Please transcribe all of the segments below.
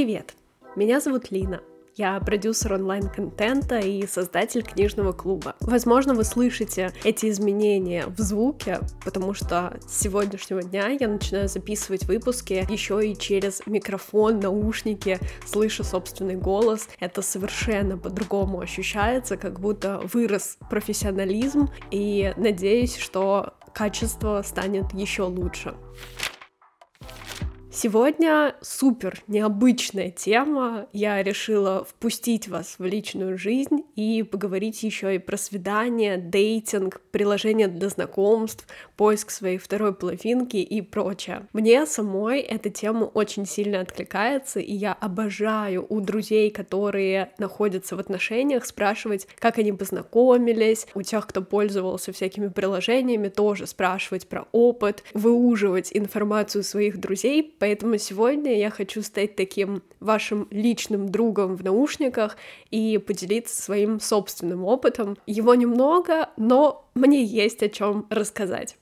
Привет! Меня зовут Лина. Я продюсер онлайн-контента и создатель книжного клуба. Возможно, вы слышите эти изменения в звуке, потому что с сегодняшнего дня я начинаю записывать выпуски еще и через микрофон, наушники, слышу собственный голос. Это совершенно по-другому ощущается, как будто вырос профессионализм, и надеюсь, что качество станет еще лучше. Сегодня супер необычная тема. Я решила впустить вас в личную жизнь и поговорить еще и про свидание, дейтинг, приложение для знакомств, поиск своей второй половинки и прочее. Мне самой эта тема очень сильно откликается, и я обожаю у друзей, которые находятся в отношениях, спрашивать, как они познакомились, у тех, кто пользовался всякими приложениями, тоже спрашивать про опыт, выуживать информацию своих друзей, Поэтому сегодня я хочу стать таким вашим личным другом в наушниках и поделиться своим собственным опытом. Его немного, но мне есть о чем рассказать.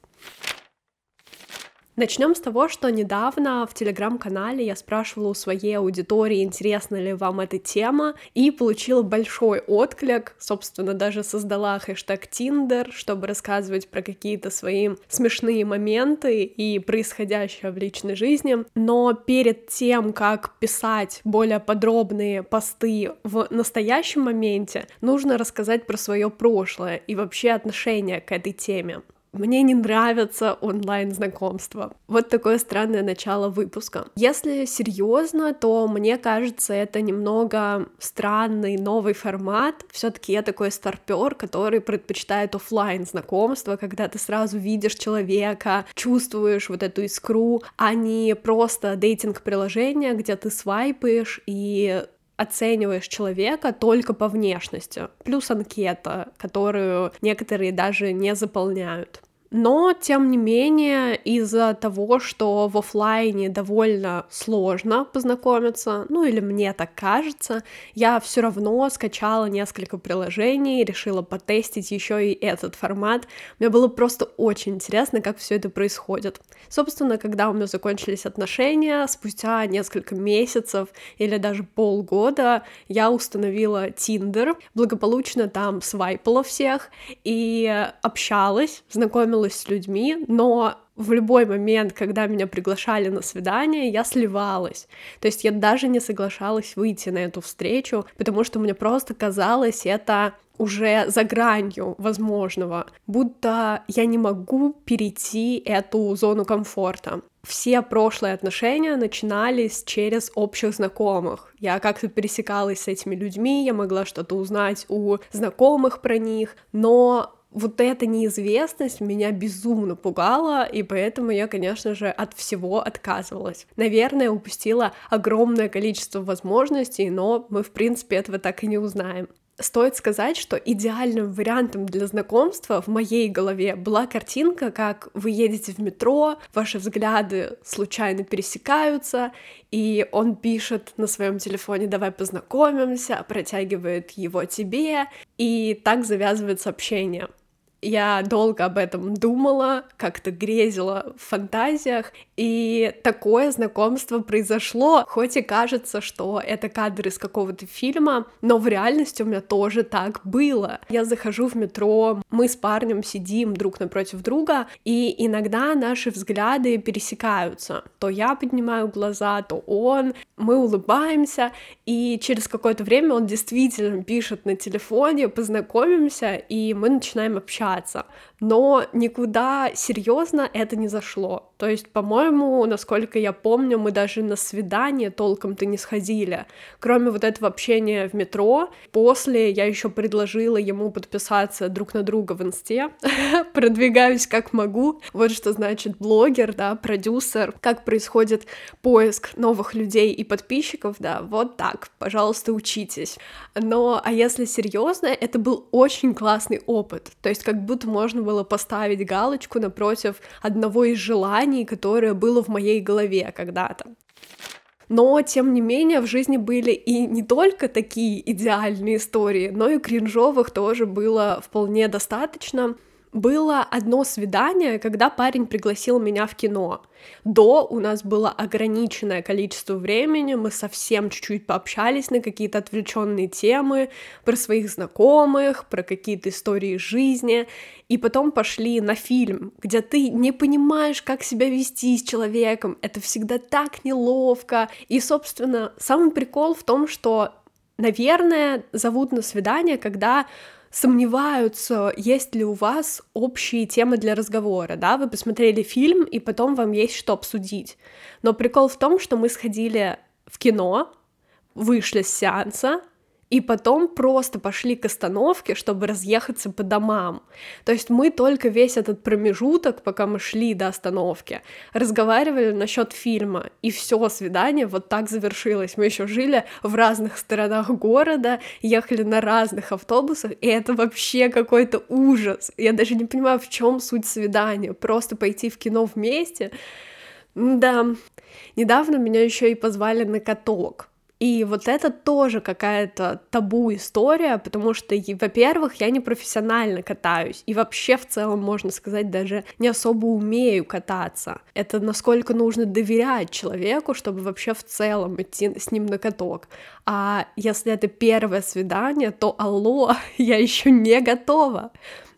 Начнем с того, что недавно в телеграм-канале я спрашивала у своей аудитории, интересна ли вам эта тема, и получила большой отклик. Собственно, даже создала хэштег Tinder, чтобы рассказывать про какие-то свои смешные моменты и происходящее в личной жизни. Но перед тем, как писать более подробные посты в настоящем моменте, нужно рассказать про свое прошлое и вообще отношение к этой теме. Мне не нравятся онлайн-знакомства. Вот такое странное начало выпуска. Если серьезно, то мне кажется, это немного странный новый формат. Все-таки я такой старпер, который предпочитает офлайн знакомства, когда ты сразу видишь человека, чувствуешь вот эту искру, а не просто дейтинг-приложение, где ты свайпаешь и оцениваешь человека только по внешности, плюс анкета, которую некоторые даже не заполняют. Но, тем не менее, из-за того, что в офлайне довольно сложно познакомиться, ну или мне так кажется, я все равно скачала несколько приложений, решила потестить еще и этот формат. Мне было просто очень интересно, как все это происходит. Собственно, когда у меня закончились отношения, спустя несколько месяцев или даже полгода я установила Tinder, благополучно там свайпала всех и общалась, знакомилась знакомилась с людьми, но в любой момент, когда меня приглашали на свидание, я сливалась. То есть я даже не соглашалась выйти на эту встречу, потому что мне просто казалось это уже за гранью возможного, будто я не могу перейти эту зону комфорта. Все прошлые отношения начинались через общих знакомых. Я как-то пересекалась с этими людьми, я могла что-то узнать у знакомых про них, но вот эта неизвестность меня безумно пугала, и поэтому я, конечно же, от всего отказывалась. Наверное, упустила огромное количество возможностей, но мы, в принципе, этого так и не узнаем. Стоит сказать, что идеальным вариантом для знакомства в моей голове была картинка, как вы едете в метро, ваши взгляды случайно пересекаются, и он пишет на своем телефоне «давай познакомимся», протягивает его тебе, и так завязывается общение. Я долго об этом думала, как-то грезила в фантазиях, и такое знакомство произошло, хоть и кажется, что это кадр из какого-то фильма, но в реальности у меня тоже так было. Я захожу в метро, мы с парнем сидим друг напротив друга, и иногда наши взгляды пересекаются. То я поднимаю глаза, то он, мы улыбаемся, и через какое-то время он действительно пишет на телефоне, познакомимся, и мы начинаем общаться общаться, но никуда серьезно это не зашло. То есть, по-моему, насколько я помню, мы даже на свидание толком-то не сходили. Кроме вот этого общения в метро, после я еще предложила ему подписаться друг на друга в инсте, продвигаюсь как могу. Вот что значит блогер, да, продюсер, как происходит поиск новых людей и подписчиков, да, вот так, пожалуйста, учитесь. Но, а если серьезно, это был очень классный опыт. То есть, как будто можно было поставить галочку напротив одного из желаний, которое было в моей голове когда-то. Но, тем не менее, в жизни были и не только такие идеальные истории, но и кринжовых тоже было вполне достаточно. было одно свидание, когда парень пригласил меня в кино. До у нас было ограниченное количество времени, мы совсем чуть-чуть пообщались на какие-то отвлеченные темы, про своих знакомых, про какие-то истории жизни, и потом пошли на фильм, где ты не понимаешь, как себя вести с человеком, это всегда так неловко, и, собственно, самый прикол в том, что, наверное, зовут на свидание, когда сомневаются, есть ли у вас общие темы для разговора, да, вы посмотрели фильм, и потом вам есть что обсудить. Но прикол в том, что мы сходили в кино, вышли с сеанса, и потом просто пошли к остановке, чтобы разъехаться по домам. То есть мы только весь этот промежуток, пока мы шли до остановки, разговаривали насчет фильма, и все свидание вот так завершилось. Мы еще жили в разных сторонах города, ехали на разных автобусах, и это вообще какой-то ужас. Я даже не понимаю, в чем суть свидания. Просто пойти в кино вместе. Да, недавно меня еще и позвали на каток. И вот это тоже какая-то табу история, потому что, во-первых, я не профессионально катаюсь, и вообще в целом, можно сказать, даже не особо умею кататься. Это насколько нужно доверять человеку, чтобы вообще в целом идти с ним на каток. А если это первое свидание, то алло, я еще не готова.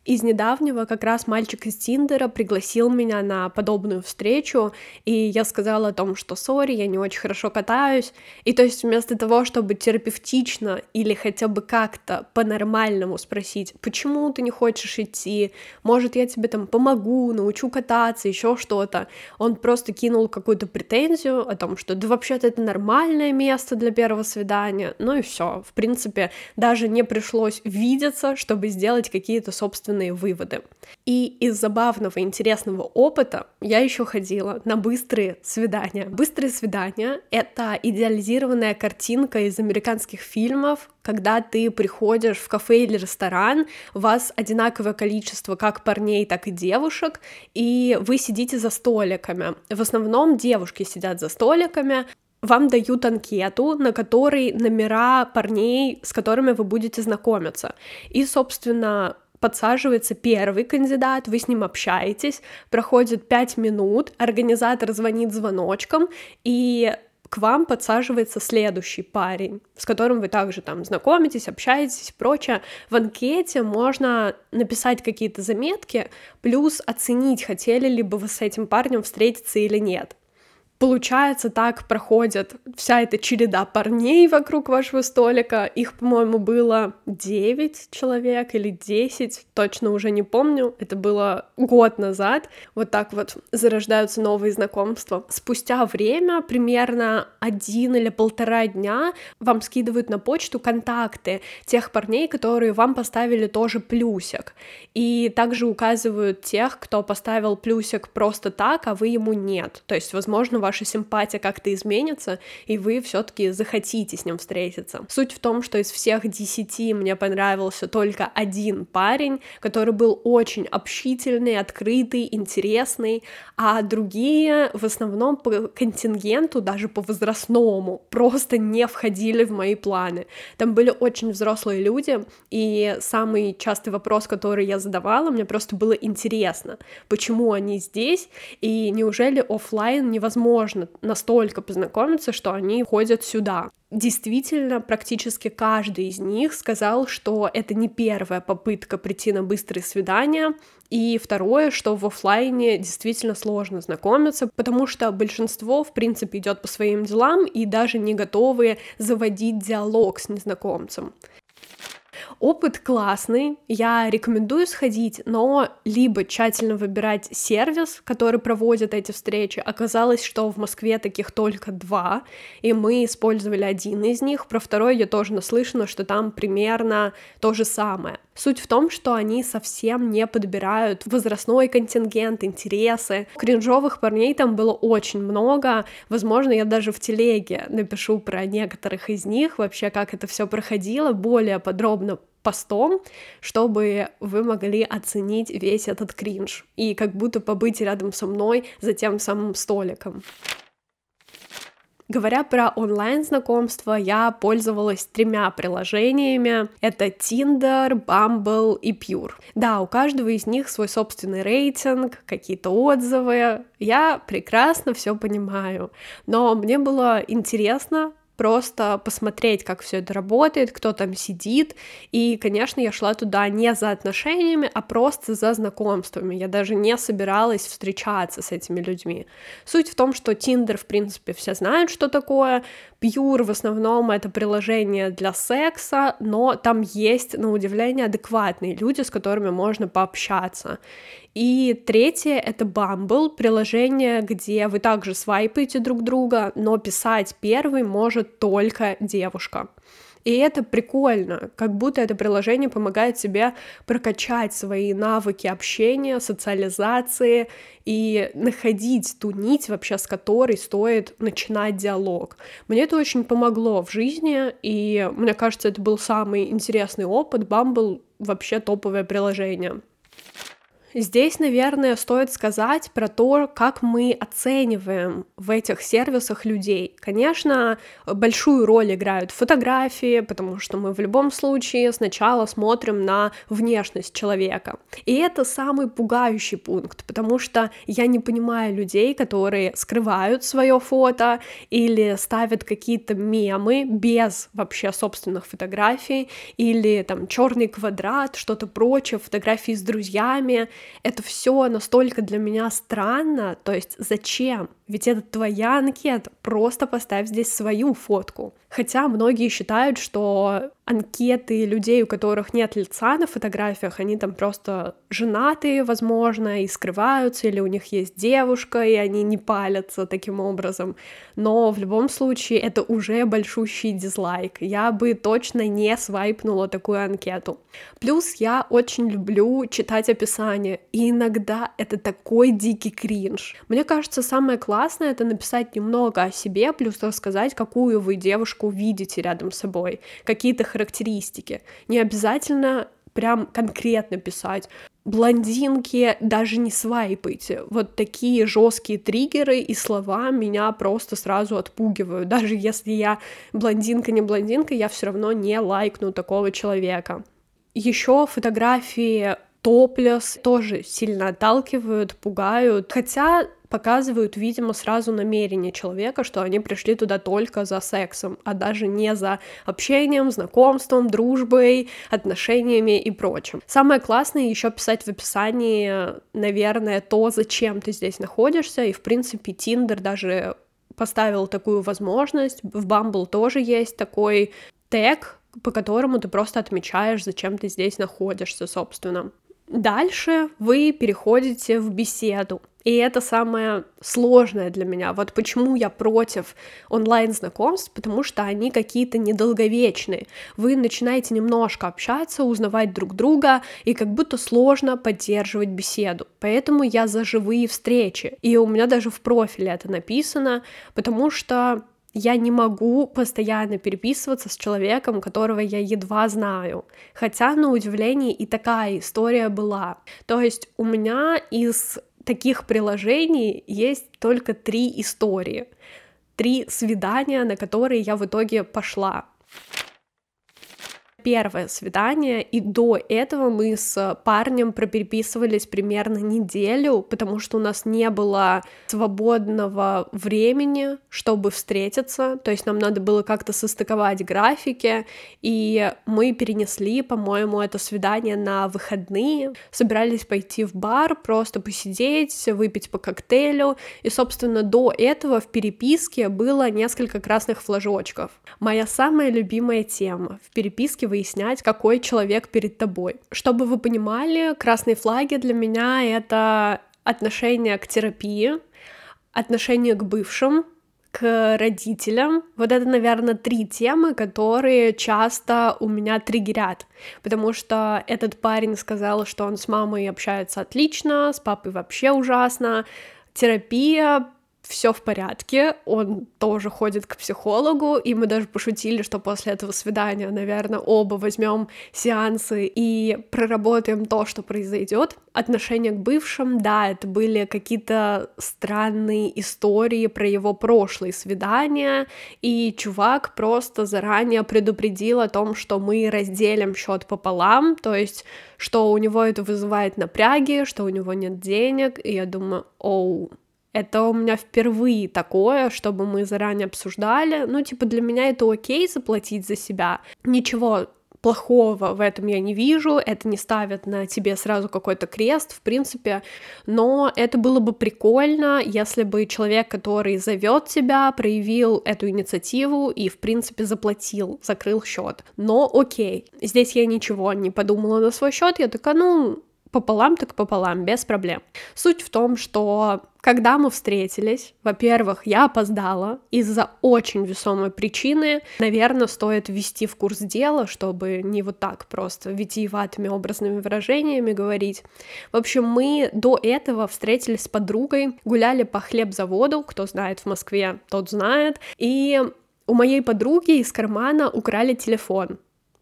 Из недавнего как раз мальчик из Тиндера пригласил меня на подобную встречу, и я сказала о том, что сори, я не очень хорошо катаюсь, и то есть вместо того, чтобы терапевтично или хотя бы как-то по-нормальному спросить, почему ты не хочешь идти, может я тебе там помогу, научу кататься, еще что-то, он просто кинул какую-то претензию о том, что да вообще-то это нормальное место для первого свидания, ну и все, в принципе, даже не пришлось видеться, чтобы сделать какие-то собственные собственные выводы. И из забавного интересного опыта я еще ходила на быстрые свидания. Быстрые свидания — это идеализированная картинка из американских фильмов, когда ты приходишь в кафе или ресторан, вас одинаковое количество как парней, так и девушек, и вы сидите за столиками. В основном девушки сидят за столиками, вам дают анкету, на которой номера парней, с которыми вы будете знакомиться. И, собственно, подсаживается первый кандидат, вы с ним общаетесь, проходит 5 минут, организатор звонит звоночком, и к вам подсаживается следующий парень, с которым вы также там знакомитесь, общаетесь и прочее. В анкете можно написать какие-то заметки, плюс оценить, хотели ли бы вы с этим парнем встретиться или нет. Получается, так проходит вся эта череда парней вокруг вашего столика. Их, по-моему, было 9 человек или 10, точно уже не помню. Это было год назад. Вот так вот зарождаются новые знакомства. Спустя время, примерно один или полтора дня, вам скидывают на почту контакты тех парней, которые вам поставили тоже плюсик. И также указывают тех, кто поставил плюсик просто так, а вы ему нет. То есть, возможно, ваша симпатия как-то изменится, и вы все-таки захотите с ним встретиться. Суть в том, что из всех десяти мне понравился только один парень, который был очень общительный, открытый, интересный, а другие в основном по контингенту, даже по возрастному, просто не входили в мои планы. Там были очень взрослые люди, и самый частый вопрос, который я задавала, мне просто было интересно, почему они здесь, и неужели офлайн невозможно невозможно настолько познакомиться, что они ходят сюда. Действительно, практически каждый из них сказал, что это не первая попытка прийти на быстрые свидания, и второе, что в офлайне действительно сложно знакомиться, потому что большинство, в принципе, идет по своим делам и даже не готовы заводить диалог с незнакомцем. Опыт классный, я рекомендую сходить, но либо тщательно выбирать сервис, который проводит эти встречи. Оказалось, что в Москве таких только два, и мы использовали один из них. Про второй я тоже наслышана, что там примерно то же самое. Суть в том, что они совсем не подбирают возрастной контингент, интересы. Кринжовых парней там было очень много. Возможно, я даже в телеге напишу про некоторых из них, вообще как это все проходило более подробно постом, чтобы вы могли оценить весь этот кринж и как будто побыть рядом со мной за тем самым столиком. Говоря про онлайн-знакомство, я пользовалась тремя приложениями. Это Tinder, Bumble и Pure. Да, у каждого из них свой собственный рейтинг, какие-то отзывы. Я прекрасно все понимаю. Но мне было интересно просто посмотреть, как все это работает, кто там сидит. И, конечно, я шла туда не за отношениями, а просто за знакомствами. Я даже не собиралась встречаться с этими людьми. Суть в том, что Tinder, в принципе, все знают, что такое. Pure в основном это приложение для секса, но там есть, на удивление, адекватные люди, с которыми можно пообщаться. И третье — это Bumble, приложение, где вы также свайпаете друг друга, но писать первый может только девушка. И это прикольно, как будто это приложение помогает тебе прокачать свои навыки общения, социализации и находить ту нить вообще, с которой стоит начинать диалог. Мне это очень помогло в жизни, и мне кажется, это был самый интересный опыт. Bumble вообще топовое приложение. Здесь, наверное, стоит сказать про то, как мы оцениваем в этих сервисах людей. Конечно, большую роль играют фотографии, потому что мы в любом случае сначала смотрим на внешность человека. И это самый пугающий пункт, потому что я не понимаю людей, которые скрывают свое фото или ставят какие-то мемы без вообще собственных фотографий, или там черный квадрат, что-то прочее, фотографии с друзьями это все настолько для меня странно, то есть зачем? Ведь это твоя анкета, просто поставь здесь свою фотку. Хотя многие считают, что анкеты людей, у которых нет лица на фотографиях, они там просто женатые, возможно, и скрываются, или у них есть девушка, и они не палятся таким образом. Но в любом случае это уже большущий дизлайк. Я бы точно не свайпнула такую анкету. Плюс я очень люблю читать описание, и иногда это такой дикий кринж. Мне кажется, самое классное — это написать немного о себе, плюс рассказать, какую вы девушку видите рядом с собой, какие-то характеристики. Не обязательно прям конкретно писать. Блондинки даже не свайпайте. Вот такие жесткие триггеры и слова меня просто сразу отпугивают. Даже если я блондинка, не блондинка, я все равно не лайкну такого человека. Еще фотографии топлес тоже сильно отталкивают, пугают. Хотя показывают, видимо, сразу намерение человека, что они пришли туда только за сексом, а даже не за общением, знакомством, дружбой, отношениями и прочим. Самое классное еще писать в описании, наверное, то, зачем ты здесь находишься, и, в принципе, Тиндер даже поставил такую возможность, в Bumble тоже есть такой тег, по которому ты просто отмечаешь, зачем ты здесь находишься, собственно. Дальше вы переходите в беседу. И это самое сложное для меня. Вот почему я против онлайн-знакомств, потому что они какие-то недолговечные. Вы начинаете немножко общаться, узнавать друг друга, и как будто сложно поддерживать беседу. Поэтому я за живые встречи. И у меня даже в профиле это написано, потому что я не могу постоянно переписываться с человеком, которого я едва знаю. Хотя, на удивление, и такая история была. То есть у меня из таких приложений есть только три истории. Три свидания, на которые я в итоге пошла первое свидание, и до этого мы с парнем пропереписывались примерно неделю, потому что у нас не было свободного времени, чтобы встретиться, то есть нам надо было как-то состыковать графики, и мы перенесли, по-моему, это свидание на выходные, собирались пойти в бар, просто посидеть, выпить по коктейлю, и, собственно, до этого в переписке было несколько красных флажочков. Моя самая любимая тема в переписке выяснять, какой человек перед тобой. Чтобы вы понимали, красные флаги для меня — это отношение к терапии, отношение к бывшим, к родителям. Вот это, наверное, три темы, которые часто у меня триггерят, потому что этот парень сказал, что он с мамой общается отлично, с папой вообще ужасно. Терапия все в порядке, он тоже ходит к психологу, и мы даже пошутили, что после этого свидания, наверное, оба возьмем сеансы и проработаем то, что произойдет. Отношения к бывшим, да, это были какие-то странные истории про его прошлые свидания, и чувак просто заранее предупредил о том, что мы разделим счет пополам, то есть что у него это вызывает напряги, что у него нет денег, и я думаю, оу, это у меня впервые такое, чтобы мы заранее обсуждали. Ну, типа, для меня это окей заплатить за себя. Ничего плохого в этом я не вижу, это не ставит на тебе сразу какой-то крест, в принципе, но это было бы прикольно, если бы человек, который зовет тебя, проявил эту инициативу и, в принципе, заплатил, закрыл счет. Но окей, здесь я ничего не подумала на свой счет, я такая, ну, пополам так пополам, без проблем. Суть в том, что когда мы встретились, во-первых, я опоздала из-за очень весомой причины. Наверное, стоит ввести в курс дела, чтобы не вот так просто витиеватыми образными выражениями говорить. В общем, мы до этого встретились с подругой, гуляли по хлебзаводу, кто знает в Москве, тот знает, и у моей подруги из кармана украли телефон.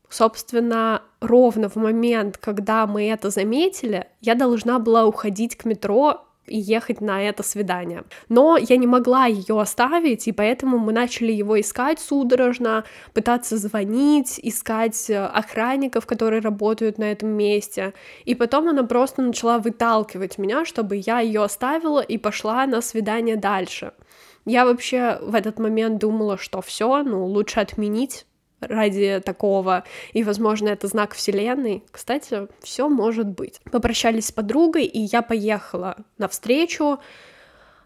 Собственно, ровно в момент, когда мы это заметили, я должна была уходить к метро и ехать на это свидание. Но я не могла ее оставить, и поэтому мы начали его искать судорожно, пытаться звонить, искать э, охранников, которые работают на этом месте. И потом она просто начала выталкивать меня, чтобы я ее оставила и пошла на свидание дальше. Я вообще в этот момент думала, что все, ну лучше отменить ради такого, и, возможно, это знак Вселенной. Кстати, все может быть. Попрощались с подругой, и я поехала навстречу.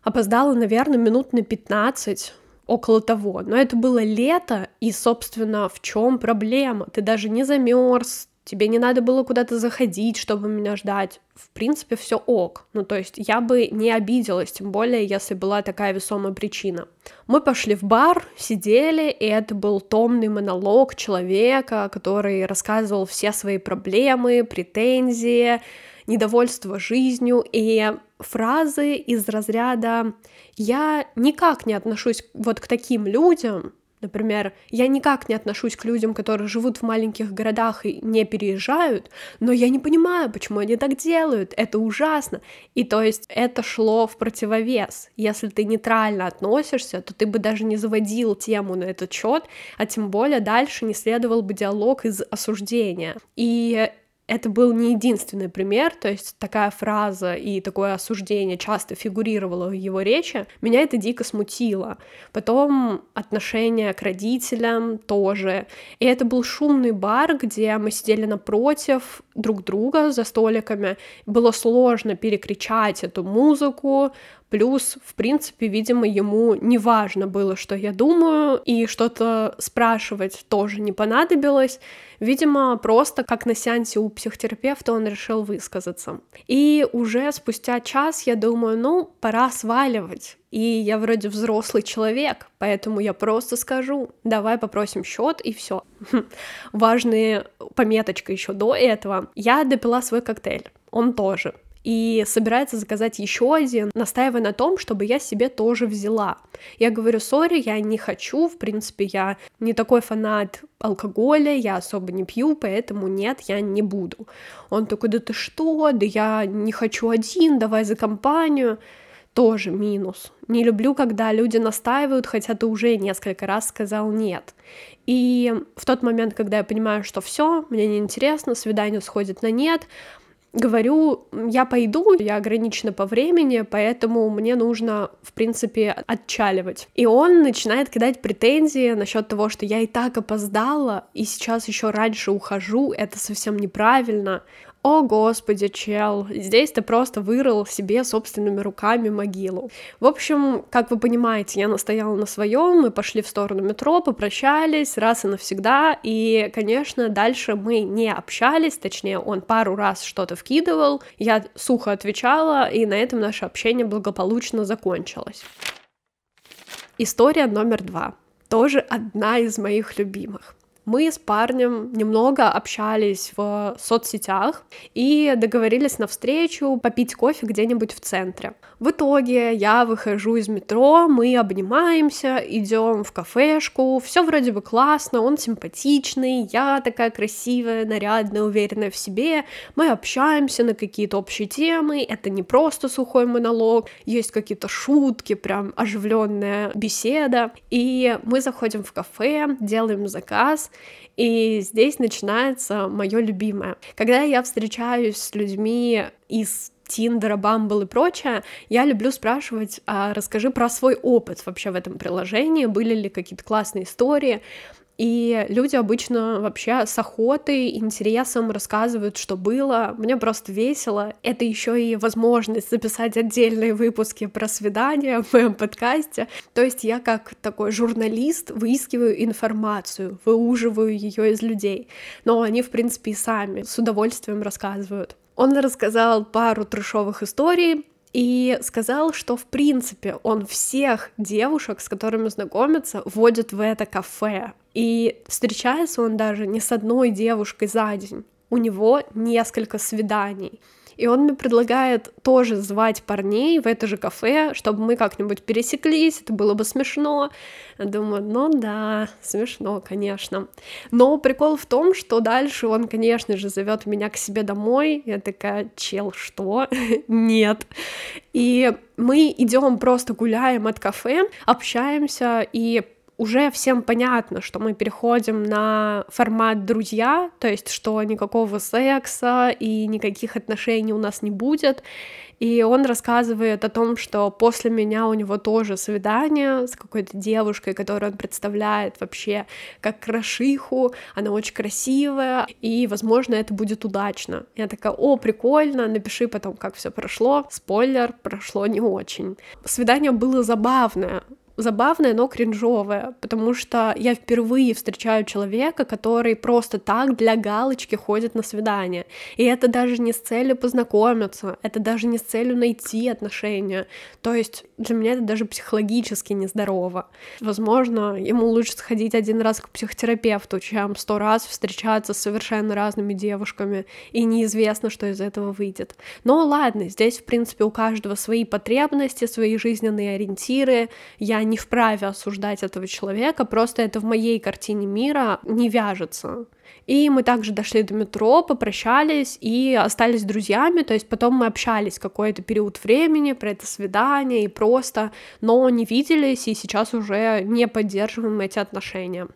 Опоздала, наверное, минут на 15, около того. Но это было лето, и, собственно, в чем проблема? Ты даже не замерз, тебе не надо было куда-то заходить, чтобы меня ждать. В принципе, все ок. Ну, то есть я бы не обиделась, тем более, если была такая весомая причина. Мы пошли в бар, сидели, и это был томный монолог человека, который рассказывал все свои проблемы, претензии, недовольство жизнью и фразы из разряда «я никак не отношусь вот к таким людям», Например, я никак не отношусь к людям, которые живут в маленьких городах и не переезжают, но я не понимаю, почему они так делают, это ужасно. И то есть это шло в противовес. Если ты нейтрально относишься, то ты бы даже не заводил тему на этот счет, а тем более дальше не следовал бы диалог из осуждения. И это был не единственный пример, то есть такая фраза и такое осуждение часто фигурировало в его речи, меня это дико смутило. Потом отношение к родителям тоже. И это был шумный бар, где мы сидели напротив друг друга за столиками. Было сложно перекричать эту музыку, Плюс, в принципе, видимо, ему не важно было, что я думаю, и что-то спрашивать тоже не понадобилось. Видимо, просто как на сеансе у психотерапевта он решил высказаться. И уже спустя час я думаю, ну, пора сваливать. И я вроде взрослый человек, поэтому я просто скажу, давай попросим счет и все. Важная пометочка еще до этого. Я допила свой коктейль, он тоже и собирается заказать еще один, настаивая на том, чтобы я себе тоже взяла. Я говорю, сори, я не хочу, в принципе, я не такой фанат алкоголя, я особо не пью, поэтому нет, я не буду. Он такой, да ты что, да я не хочу один, давай за компанию. Тоже минус. Не люблю, когда люди настаивают, хотя ты уже несколько раз сказал нет. И в тот момент, когда я понимаю, что все, мне неинтересно, свидание сходит на нет, говорю, я пойду, я ограничена по времени, поэтому мне нужно, в принципе, отчаливать. И он начинает кидать претензии насчет того, что я и так опоздала, и сейчас еще раньше ухожу, это совсем неправильно. О, господи, чел, здесь ты просто вырыл себе собственными руками могилу. В общем, как вы понимаете, я настояла на своем, мы пошли в сторону метро, попрощались раз и навсегда, и, конечно, дальше мы не общались, точнее, он пару раз что-то вкидывал, я сухо отвечала, и на этом наше общение благополучно закончилось. История номер два. Тоже одна из моих любимых. Мы с парнем немного общались в соцсетях и договорились на встречу попить кофе где-нибудь в центре. В итоге я выхожу из метро, мы обнимаемся, идем в кафешку, все вроде бы классно, он симпатичный, я такая красивая, нарядная, уверенная в себе, мы общаемся на какие-то общие темы, это не просто сухой монолог, есть какие-то шутки, прям оживленная беседа, и мы заходим в кафе, делаем заказ, и здесь начинается мое любимое. Когда я встречаюсь с людьми из Тиндера, Бамбл и прочее, я люблю спрашивать, а расскажи про свой опыт вообще в этом приложении, были ли какие-то классные истории, и люди обычно вообще с охотой, интересом рассказывают, что было. Мне просто весело. Это еще и возможность записать отдельные выпуски про свидания в моем подкасте. То есть я как такой журналист выискиваю информацию, выуживаю ее из людей. Но они, в принципе, и сами с удовольствием рассказывают. Он рассказал пару трешовых историй, и сказал, что в принципе он всех девушек, с которыми знакомится, водит в это кафе. И встречается он даже не с одной девушкой за день. У него несколько свиданий. И он мне предлагает тоже звать парней в это же кафе, чтобы мы как-нибудь пересеклись, это было бы смешно. Думаю, ну да, смешно, конечно. Но прикол в том, что дальше он, конечно же, зовет меня к себе домой. Я такая, чел, что? Нет. И мы идем просто гуляем от кафе, общаемся, и уже всем понятно, что мы переходим на формат друзья, то есть что никакого секса и никаких отношений у нас не будет. И он рассказывает о том, что после меня у него тоже свидание с какой-то девушкой, которую он представляет вообще как крашиху, она очень красивая, и, возможно, это будет удачно. Я такая, о, прикольно, напиши потом, как все прошло. Спойлер, прошло не очень. Свидание было забавное, забавное, но кринжовое, потому что я впервые встречаю человека, который просто так для галочки ходит на свидание. И это даже не с целью познакомиться, это даже не с целью найти отношения. То есть для меня это даже психологически нездорово. Возможно, ему лучше сходить один раз к психотерапевту, чем сто раз встречаться с совершенно разными девушками, и неизвестно, что из этого выйдет. Но ладно, здесь, в принципе, у каждого свои потребности, свои жизненные ориентиры. Я не вправе осуждать этого человека, просто это в моей картине мира не вяжется. И мы также дошли до метро, попрощались и остались друзьями, то есть потом мы общались какой-то период времени про это свидание и просто, но не виделись и сейчас уже не поддерживаем эти отношения.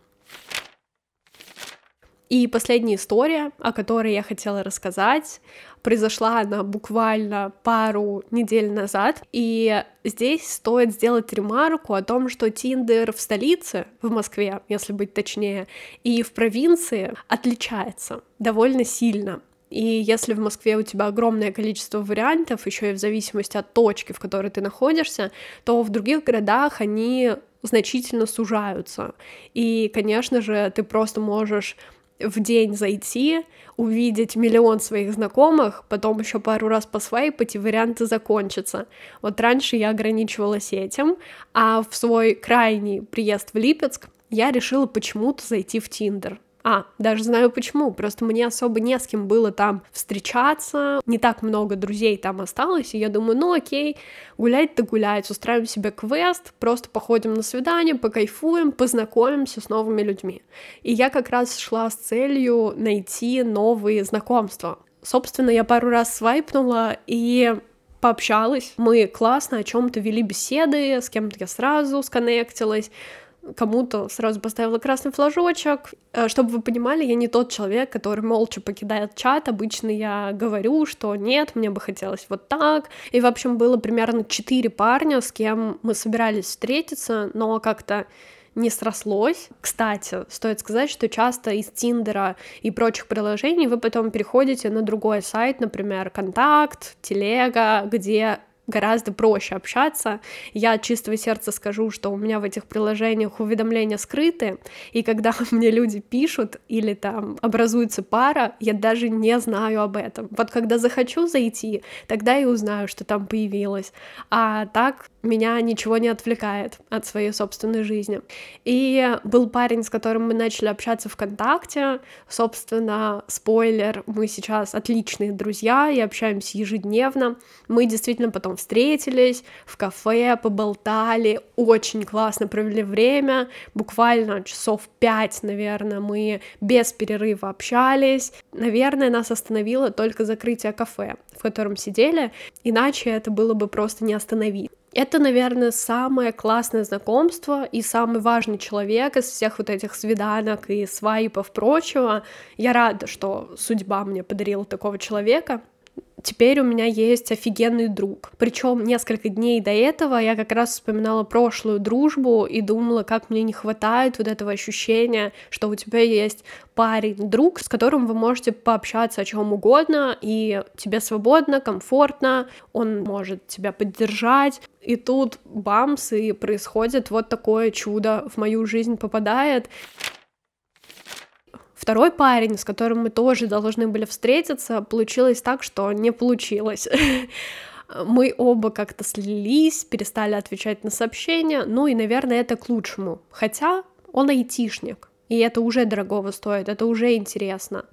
И последняя история, о которой я хотела рассказать, произошла она буквально пару недель назад, и здесь стоит сделать ремарку о том, что Тиндер в столице, в Москве, если быть точнее, и в провинции отличается довольно сильно. И если в Москве у тебя огромное количество вариантов, еще и в зависимости от точки, в которой ты находишься, то в других городах они значительно сужаются. И, конечно же, ты просто можешь в день зайти, увидеть миллион своих знакомых, потом еще пару раз посвайпать, и варианты закончатся. Вот раньше я ограничивалась этим, а в свой крайний приезд в Липецк я решила почему-то зайти в Тиндер. А, даже знаю почему, просто мне особо не с кем было там встречаться, не так много друзей там осталось, и я думаю, ну окей, гулять-то гулять, устраиваем себе квест, просто походим на свидание, покайфуем, познакомимся с новыми людьми. И я как раз шла с целью найти новые знакомства. Собственно, я пару раз свайпнула, и пообщалась. Мы классно о чем-то вели беседы, с кем-то я сразу сконнектилась, кому-то сразу поставила красный флажочек. Э, чтобы вы понимали, я не тот человек, который молча покидает чат. Обычно я говорю, что нет, мне бы хотелось вот так. И, в общем, было примерно четыре парня, с кем мы собирались встретиться, но как-то не срослось. Кстати, стоит сказать, что часто из Тиндера и прочих приложений вы потом переходите на другой сайт, например, Контакт, Телега, где гораздо проще общаться. Я от чистого сердца скажу, что у меня в этих приложениях уведомления скрыты, и когда мне люди пишут или там образуется пара, я даже не знаю об этом. Вот когда захочу зайти, тогда и узнаю, что там появилось. А так меня ничего не отвлекает от своей собственной жизни. И был парень, с которым мы начали общаться ВКонтакте. Собственно, спойлер, мы сейчас отличные друзья и общаемся ежедневно. Мы действительно потом встретились в кафе, поболтали, очень классно провели время. Буквально часов пять, наверное, мы без перерыва общались. Наверное, нас остановило только закрытие кафе, в котором сидели, иначе это было бы просто не остановить. Это, наверное, самое классное знакомство и самый важный человек из всех вот этих свиданок и свайпов прочего. Я рада, что судьба мне подарила такого человека теперь у меня есть офигенный друг. Причем несколько дней до этого я как раз вспоминала прошлую дружбу и думала, как мне не хватает вот этого ощущения, что у тебя есть парень, друг, с которым вы можете пообщаться о чем угодно, и тебе свободно, комфортно, он может тебя поддержать. И тут бамс, и происходит вот такое чудо в мою жизнь попадает. Второй парень, с которым мы тоже должны были встретиться, получилось так, что не получилось. Мы оба как-то слились, перестали отвечать на сообщения, ну и, наверное, это к лучшему. Хотя он айтишник, и это уже дорогого стоит, это уже интересно.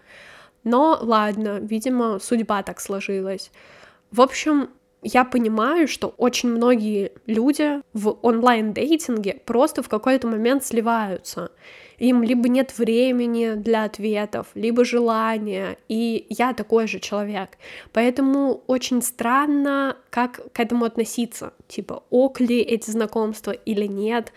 Но ладно, видимо, судьба так сложилась. В общем, я понимаю, что очень многие люди в онлайн-дейтинге просто в какой-то момент сливаются им либо нет времени для ответов, либо желания, и я такой же человек. Поэтому очень странно, как к этому относиться, типа, ок ли эти знакомства или нет,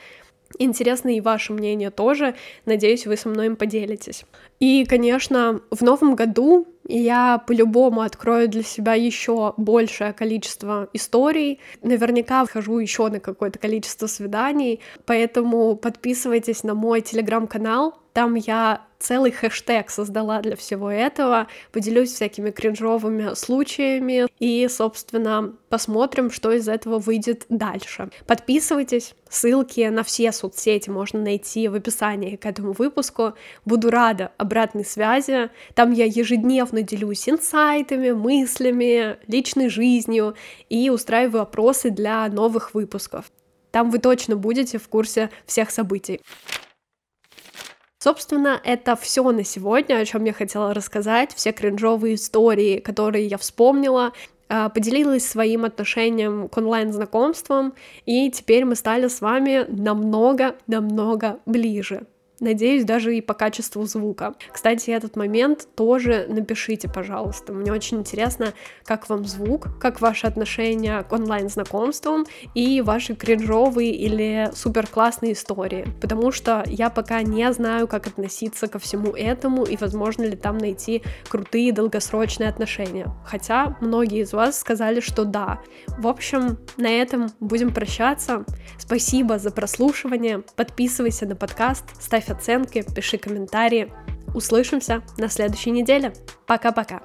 Интересно и ваше мнение тоже. Надеюсь, вы со мной им поделитесь. И, конечно, в новом году я по-любому открою для себя еще большее количество историй. Наверняка вхожу еще на какое-то количество свиданий. Поэтому подписывайтесь на мой телеграм-канал. Там я целый хэштег создала для всего этого, поделюсь всякими кринжовыми случаями и, собственно, посмотрим, что из этого выйдет дальше. Подписывайтесь, ссылки на все соцсети можно найти в описании к этому выпуску. Буду рада обратной связи. Там я ежедневно делюсь инсайтами, мыслями, личной жизнью и устраиваю опросы для новых выпусков. Там вы точно будете в курсе всех событий. Собственно, это все на сегодня, о чем я хотела рассказать, все кринжовые истории, которые я вспомнила, а, поделилась своим отношением к онлайн-знакомствам, и теперь мы стали с вами намного-намного ближе. Надеюсь, даже и по качеству звука. Кстати, этот момент тоже напишите, пожалуйста. Мне очень интересно, как вам звук, как ваше отношение к онлайн-знакомствам и ваши кринжовые или супер классные истории. Потому что я пока не знаю, как относиться ко всему этому и возможно ли там найти крутые долгосрочные отношения. Хотя многие из вас сказали, что да. В общем, на этом будем прощаться. Спасибо за прослушивание. Подписывайся на подкаст, ставь оценки, пиши комментарии. Услышимся на следующей неделе. Пока-пока.